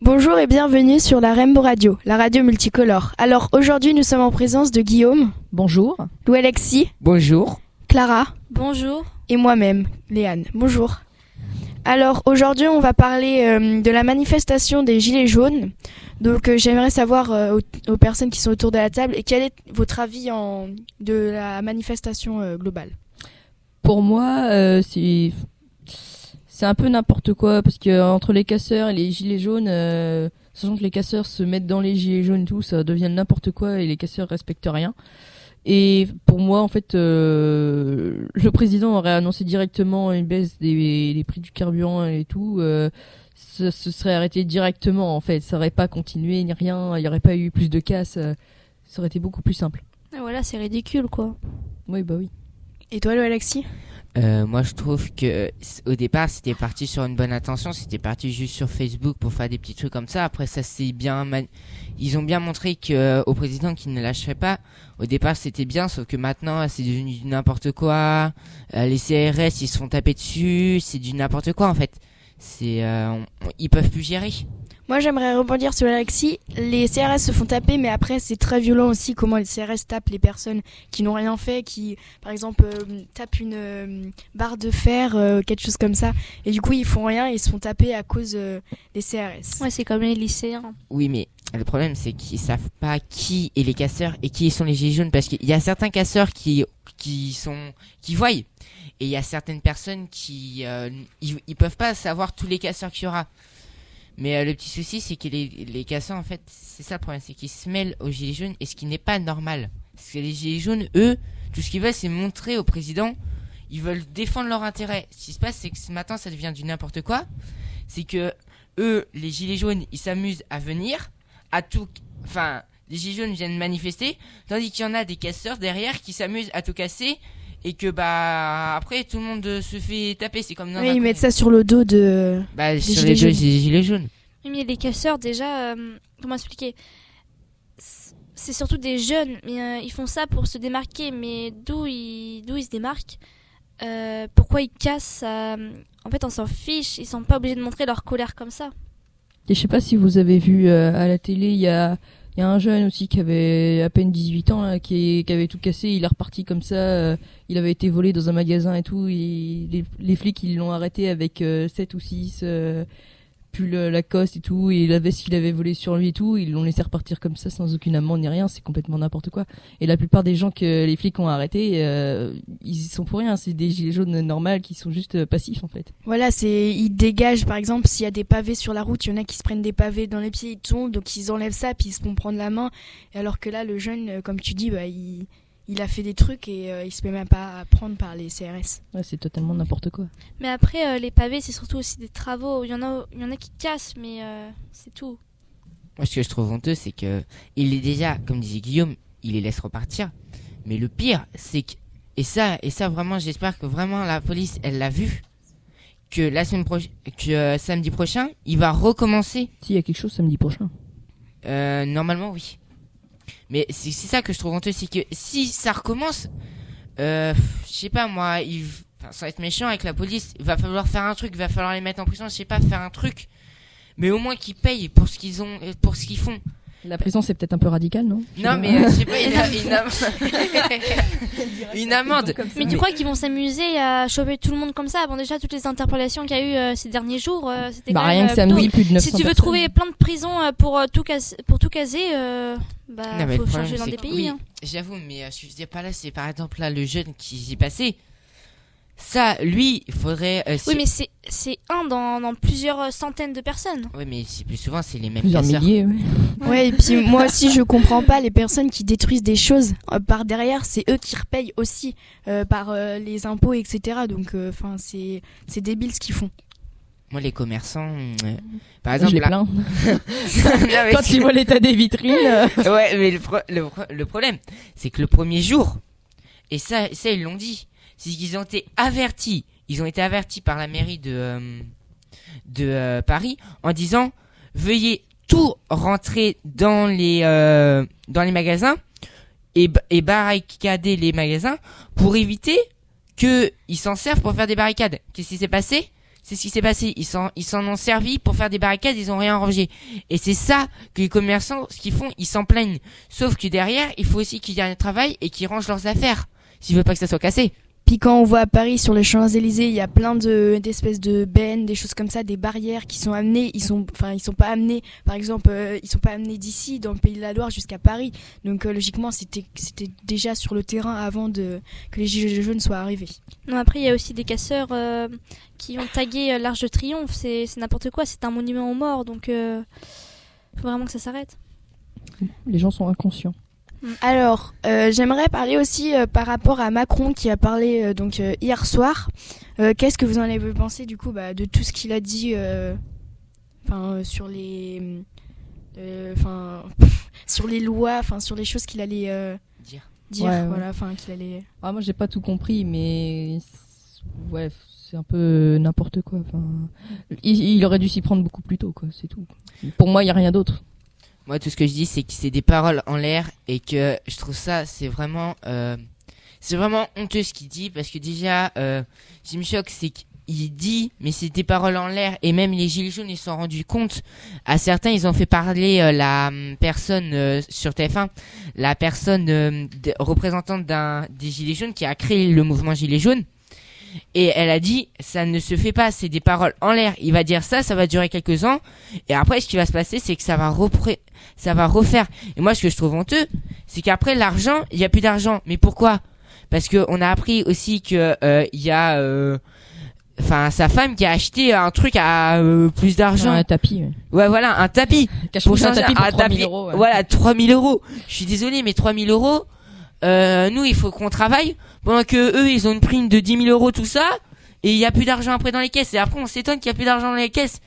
Bonjour et bienvenue sur la Rainbow Radio, la radio multicolore. Alors aujourd'hui nous sommes en présence de Guillaume. Bonjour. Louis Alexis. Bonjour. Clara. Bonjour. Et moi-même, Léane. Bonjour. Alors aujourd'hui on va parler euh, de la manifestation des Gilets jaunes. Donc euh, j'aimerais savoir euh, aux, aux, personnes qui sont autour de la table et quel est votre avis en, de la manifestation euh, globale? Pour moi, euh, c'est c'est un peu n'importe quoi parce que entre les casseurs et les gilets jaunes, euh, sachant que les casseurs se mettent dans les gilets jaunes et tout, ça devient n'importe quoi et les casseurs respectent rien. Et pour moi, en fait, euh, le président aurait annoncé directement une baisse des, des prix du carburant et tout. Euh, ce, ce serait arrêté directement, en fait. Ça aurait pas continué ni rien. Il y aurait pas eu plus de casse. euh, ça aurait été beaucoup plus simple. Et voilà, c'est ridicule quoi. Oui, bah oui. Et toi Louis Alexis Euh, moi, je trouve que au départ, c'était parti sur une bonne intention. C'était parti juste sur Facebook pour faire des petits trucs comme ça. Après, ça c'est bien. Ils ont bien montré que euh, au président qu'il ne lâcherait pas. Au départ, c'était bien, sauf que maintenant, c'est devenu du n'importe quoi. Euh, les CRS, ils se font taper dessus. C'est du n'importe quoi en fait. C'est, euh, on- ils peuvent plus gérer. Moi, j'aimerais rebondir sur Alexis. Les CRS se font taper, mais après, c'est très violent aussi comment les CRS tapent les personnes qui n'ont rien fait, qui, par exemple, euh, tapent une euh, barre de fer, euh, quelque chose comme ça. Et du coup, ils font rien, ils se font taper à cause euh, des CRS. Ouais, c'est comme les lycéens. Oui, mais le problème, c'est qu'ils savent pas qui est les casseurs et qui sont les gilets jaunes parce qu'il y a certains casseurs qui, qui sont, qui voient. Et il y a certaines personnes qui, euh, ils, ils peuvent pas savoir tous les casseurs qu'il y aura. Mais euh, le petit souci, c'est que les, les en fait, c'est ça le problème, c'est qu'ils se mêlent aux gilets jaunes et ce qui n'est pas normal. Parce que les gilets jaunes, eux, tout ce qu'ils veulent, c'est montrer au président, ils veulent défendre leur intérêt. Ce qui se passe, c'est que ce matin, ça devient du n'importe quoi. C'est que eux, les gilets jaunes, ils s'amusent à venir, à tout, enfin, les gilets jaunes viennent manifester, tandis qu'il y en a des casseurs derrière qui s'amusent à tout casser et que bah après tout le monde euh, se fait taper. C'est comme dans Oui, ils mettent ça sur le dos de. Bah, sur gilets les deux, jaunes. c'est des gilets jaunes. Oui, mais les casseurs, déjà, euh, comment expliquer? C'est- C'est surtout des jeunes, mais euh, ils font ça pour se démarquer. Mais d'où ils, d'où ils se démarquent Euh, Pourquoi ils cassent euh, En fait, on s'en fiche. Ils sont pas obligés de montrer leur colère comme ça. Et je sais pas si vous avez vu euh, à la télé, il y a, il y a un jeune aussi qui avait à peine 18 ans, qui, avait tout cassé. Il est reparti comme ça. euh, il avait été volé dans un magasin et tout. Les flics, ils l'ont arrêté avec euh, 7 ou 6 pulls Lacoste et tout. Et la veste qu'il avait volée sur lui et tout. Ils l'ont laissé repartir comme ça sans aucune amende ni rien. C'est complètement n'importe quoi. Et la plupart des gens que les flics ont arrêtés, euh, ils y sont pour rien. C'est des gilets jaunes normales qui sont juste euh, passifs en fait. Voilà, c'est ils dégagent par exemple s'il y a des pavés sur la route, il y en a qui se prennent des pavés dans les pieds, ils tombent, donc ils enlèvent ça puis ils se font prendre la main. Alors que là, le jeune, euh, comme tu dis, bah il il a fait des trucs et euh, il se met même pas à prendre par les CRS. Ouais, c'est totalement n'importe quoi. Mais après, euh, les pavés, c'est surtout aussi des travaux. Il y en a, il y en a qui cassent, mais euh, c'est tout. Moi, ce que je trouve honteux, c'est que il est déjà, comme disait Guillaume, il les laisse repartir. Mais le pire, c'est que et ça, et ça vraiment, j'espère que vraiment la police, elle l'a vu, que la semaine prochaine, que euh, samedi prochain, il va recommencer. S'il y a quelque chose samedi prochain. Euh, normalement, oui. Mais c'est c'est ça que je trouve honteux, c'est que si ça recommence, euh, je sais pas moi, il, enfin, ça va être méchant avec la police. Il va falloir faire un truc, il va falloir les mettre en prison, je sais pas, faire un truc. Mais au moins qu'ils payent pour ce qu'ils ont, euh, pour ce qu'ils font. La prison, c'est peut-être un peu radical, non? Non, mais euh, je sais pas, une, une, am- une amende. Mais tu crois qu'ils vont s'amuser à choper tout le monde comme ça Bon, déjà, toutes les interpellations qu'il y a eu euh, ces derniers jours, euh, c'était Bah quand rien même, que euh, samedi, plutôt- plus de 900 Si tu veux personnes. trouver plein de prisons euh, pour, euh, tout caser, pour tout caser, euh, bah, Non, mais le faut problème, changer dans des pays. oui, hein. J'avoue, mais euh, ce que je dis pas là, c'est par exemple là le jeune qui s'y passait. Ça, lui, il faudrait. euh, Oui, mais c'est c'est un dans, dans plusieurs euh, centaines de personnes. Ouais, mais c'est plus souvent c'est les mêmes Plusieurs casseurs. milliers, ouais. Ouais, et puis moi aussi je comprends pas les personnes qui détruisent des choses euh, par derrière, c'est eux qui repayent aussi euh, par euh, les impôts etc. Donc enfin c'est c'est débile ce qu'ils font. Moi, les commerçants, euh, par Je exemple, les là- plains. Quand ils voient l'état des vitrines. euh, ouais, mais le, pro- le, pro- le problème, c'est que le premier jour, et ça, ça ils l'ont dit, c'est qu'ils ont été avertis. Ils ont été avertis par la mairie de euh, de euh, Paris en disant veuillez tout rentrer dans les dans les magasins et barricader les magasins pour éviter que ils s'en servent pour faire des barricades. Qu'est-ce qui s'est passé? C'est ce qui s'est passé. Ils s'en ils s'en ont servi pour faire des barricades. Ils ont rien rangé. Et c'est ça que les commerçants, ce qu'ils font, ils s'en plaignent. Sauf que derrière, il faut aussi qu'il y ait un travail et qu'ils rangent leurs affaires. S'ils veulent pas que ça soit cassé. Puis quand on voit à Paris sur les Champs-Élysées, il y a plein de d'espèces de bennes, des choses comme ça, des barrières qui sont amenées. Ils sont, enfin, ils sont pas amenés. Par exemple, euh, ils sont pas amenés d'ici, dans le Pays de la Loire, jusqu'à Paris. Donc euh, logiquement, c'était c'était déjà sur le terrain avant de que les gilets jaunes soient arrivés. Non, après, il y a aussi des casseurs euh, qui ont tagué euh, l'Arche de Triomphe. C'est c'est n'importe quoi. C'est un monument aux morts. Donc, euh, faut vraiment que ça s'arrête. Les gens sont inconscients. Alors, euh, j'aimerais parler aussi euh, par rapport à Macron qui a parlé euh, donc euh, hier soir. Euh, Qu'est-ce que vous en avez pensé du coup bah, de tout ce qu'il a dit, enfin sur les, euh, enfin sur les lois, enfin sur les choses qu'il allait euh, Dire. dire, Ouais, voilà, enfin qu'il allait. Ah, moi, j'ai pas tout compris, mais c'est- ouais, c'est un peu n'importe quoi. Enfin, il, il aurait dû s'y prendre beaucoup plus tôt, quoi. C'est tout. Pour moi, il y a rien d'autre. Moi, tout ce que je dis, c'est que c'est des paroles en l'air et que je trouve ça, c'est vraiment, euh, c'est vraiment honteux ce qu'il dit parce que déjà, euh, ce qui me choque, c'est qu'il dit, mais c'est des paroles en l'air et même les gilets jaunes, ils se sont rendus compte. À certains, ils ont fait parler euh, la hum, personne euh, sur TF1, la personne euh, représentante d'un des gilets jaunes qui a créé le mouvement gilets jaunes. Et elle a dit, ça ne se fait pas, c'est des paroles en l'air. Il va dire ça, ça va durer quelques ans. Et après, ce qui va se passer, c'est que ça va repré ça va refaire. Et moi, ce que je trouve honteux, c'est qu'après l'argent, il y a plus d'argent. Mais pourquoi? Parce que on a appris aussi que euh, il y a, euh, enfin, sa femme qui a acheté un truc à euh, plus d'argent. Un tapis. ouais. Ouais, voilà, un tapis. Cache-moi un tapis pour un 3000 tapis- euros. ouais. Voilà, 3000 euros. Je suis désolé, mais 3000 euros. Nous, il faut qu'on travaille pendant que eux, ils ont une prime de 10 000 euros, tout ça, et il y a plus d'argent après dans les caisses. Et après, on s'étonne qu'il y a plus d'argent dans les caisses.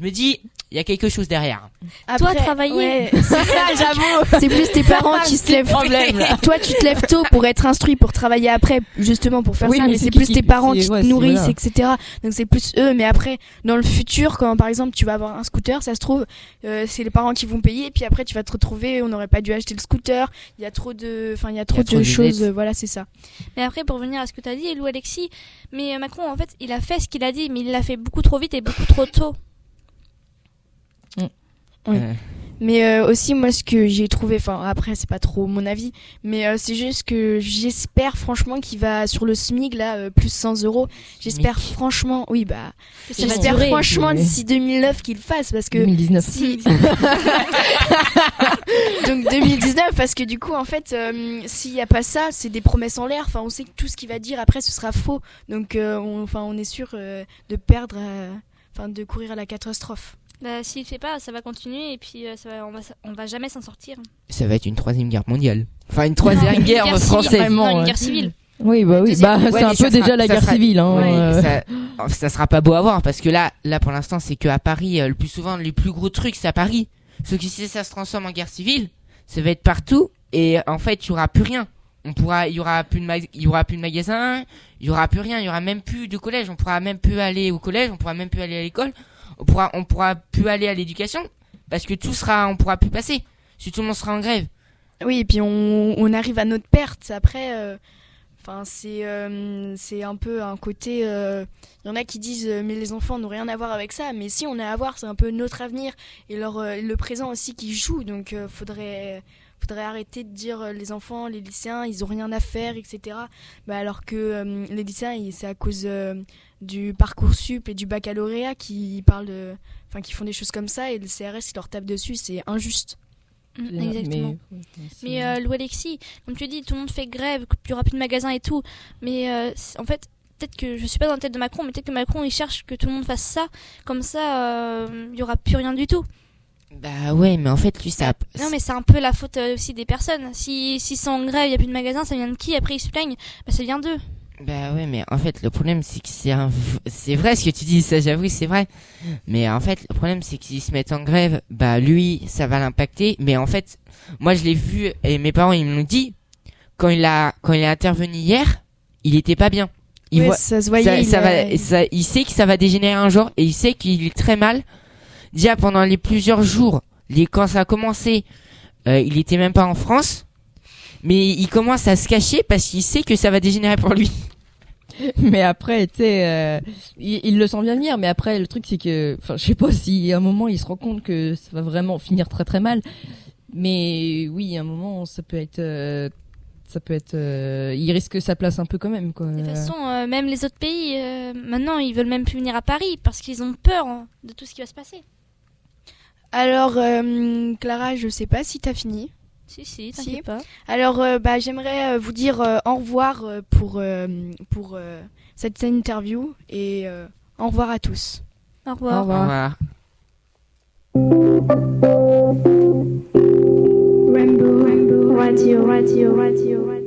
Je me dis, il y a quelque chose derrière. Toi, travailler. ouais, c'est ça, j'avoue. C'est plus tes parents qui se lèvent. problème, là. Toi, tu te lèves tôt pour être instruit, pour travailler après, justement pour faire Oui, ça. mais Mais c'est plus qui- tes parents qui ouais, te nourrissent, etc. Donc c'est plus eux. Mais après, dans le futur, quand par exemple tu vas avoir un scooter, ça se trouve, euh, c'est les parents qui vont payer. Et puis après, tu vas te retrouver, on n'aurait pas dû acheter le scooter. Il y a trop de, enfin, il y a trop de choses. euh, Voilà, c'est ça. Mais après, pour revenir à ce que tu as dit, Lou Alexis, mais euh, Macron, en fait, il a fait ce qu'il a dit, mais il l'a fait beaucoup trop vite et beaucoup trop tôt. Oui. Euh, Mais euh, aussi moi ce que j'ai trouvé, enfin après c'est pas trop mon avis, mais euh, c'est juste que j'espère franchement qu'il va sur le SMIC là euh, plus 100 euros. J'espère franchement, oui bah j'espère franchement d'ici 2009 qu'il le fasse parce que 2019. si donc 2019 parce que du coup en fait euh, s'il y a pas ça c'est des promesses en l'air. Enfin on sait que tout ce qu'il va dire après ce sera faux donc euh, on, enfin on est sûr euh, de perdre, euh, enfin de courir à la catastrophe. Bah, s'il fait pas, ça va continuer et puis euh, ça va, on, va, on va jamais s'en sortir. ça va être une troisième guerre mondiale. Enfin, une troisième Une guerre, civile, française. vraiment, non, une guerre civile. Oui, bah oui, Deuxième- bah Ouais, c'est un peu déjà sera- la guerre sera- civile. Hein, Ouais, euh, ça, ça sera pas beau à voir parce que là, là pour l'instant, c'est que à Paris, euh, le plus souvent, les plus gros trucs, c'est à Paris. Sauf que si ça se transforme en guerre civile, ça va être partout et en fait, il y aura plus rien. On pourra, il y aura plus de, ma- y aura plus de magasins, il y aura plus rien, il y aura même plus de collège. On pourra même plus aller au collège, on pourra même plus aller à l'école, on pourra, on pourra plus aller à l'éducation parce que tout sera, on pourra plus passer. Si tout le monde sera en grève. Oui, et puis on, on arrive à notre perte. Après, euh, enfin c'est euh, c'est un peu un côté. Il y en a qui disent euh, mais les enfants n'ont rien à voir avec ça. Mais si on a à voir, c'est un peu notre avenir et leur euh, le présent aussi qui joue. Donc euh, faudrait faudrait arrêter de dire euh, les enfants, les lycéens, ils ont rien à faire, etc. Bah, alors que euh, les lycéens, c'est à cause euh, du parcours sup et du baccalauréat qui parlent, de- enfin qui font des choses comme ça et le CRS il leur tape dessus, c'est injuste. Mm, mais- Exactement. mais- Mais euh, Lou Alexis, comme tu dis, tout le monde fait grève, n'y plus de magasins et tout. Mais euh, c'est- en fait, peut-être que je suis pas dans la tête de Macron, mais peut-être que Macron il cherche que tout le monde fasse ça. Comme ça, euh, il y aura plus rien du tout. Bah ouais, mais en fait, lui, ça. Non, mais c'est un peu la faute euh, aussi des personnes. Si s'ils sont en grève, il y a plus de magasins, ça vient de qui? Après ils se plaignent. Bah ça vient d'eux. Bah ouais, mais en fait, le problème, c'est que c'est un... c'est vrai ce que tu dis, ça j'avoue, c'est vrai. Mais en fait, le problème, c'est que s'ils se mettent en grève, bah lui, ça va l'impacter. Mais en fait, moi, je l'ai vu et mes parents, ils me l'ont dit. Quand il a, quand il est intervenu hier, il était pas bien. Il voit, ça se voyait. ça, il ça a- va, ça, il sait que ça va dégénérer un jour et il sait qu'il est très mal. Déjà pendant les plusieurs jours, les, quand ça a commencé, euh, il était même pas en France. Mais il commence à se cacher parce qu'il sait que ça va dégénérer pour lui. mais après, tu sais, euh, il, il le sent bien venir. Mais après, le truc, c'est que, enfin, je sais pas si à un moment il se rend compte que ça va vraiment finir très très mal. Mais oui, à un moment, ça peut être, euh, ça peut être, euh, il risque sa place un peu quand même, quoi. De toute façon, euh, même les autres pays, euh, maintenant, ils veulent même plus venir à Paris parce qu'ils ont peur hein, de tout ce qui va se passer. Alors, euh, Clara, je sais pas si t'as fini. Si, si, Si. t'inquiète pas. Alors, euh, bah, j'aimerais euh, vous dire euh, au revoir euh, pour, euh, pour euh, cette interview et euh, au revoir à tous. Au Au revoir. Au revoir. revoir. Rainbow, Rainbow, Radio, Radio, Radio, Radio.